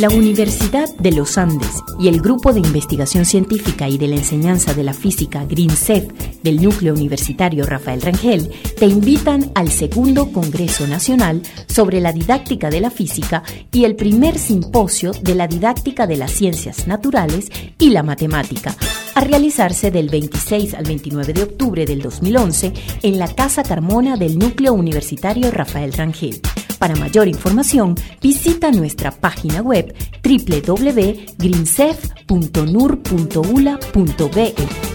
La Universidad de los Andes y el Grupo de Investigación Científica y de la Enseñanza de la Física GreenCEF del Núcleo Universitario Rafael Rangel te invitan al segundo Congreso Nacional sobre la Didáctica de la Física y el primer Simposio de la Didáctica de las Ciencias Naturales y la Matemática, a realizarse del 26 al 29 de octubre del 2011 en la Casa Carmona del Núcleo Universitario Rafael Rangel. Para mayor información, visita nuestra página web www.greensef.nur.ula.be.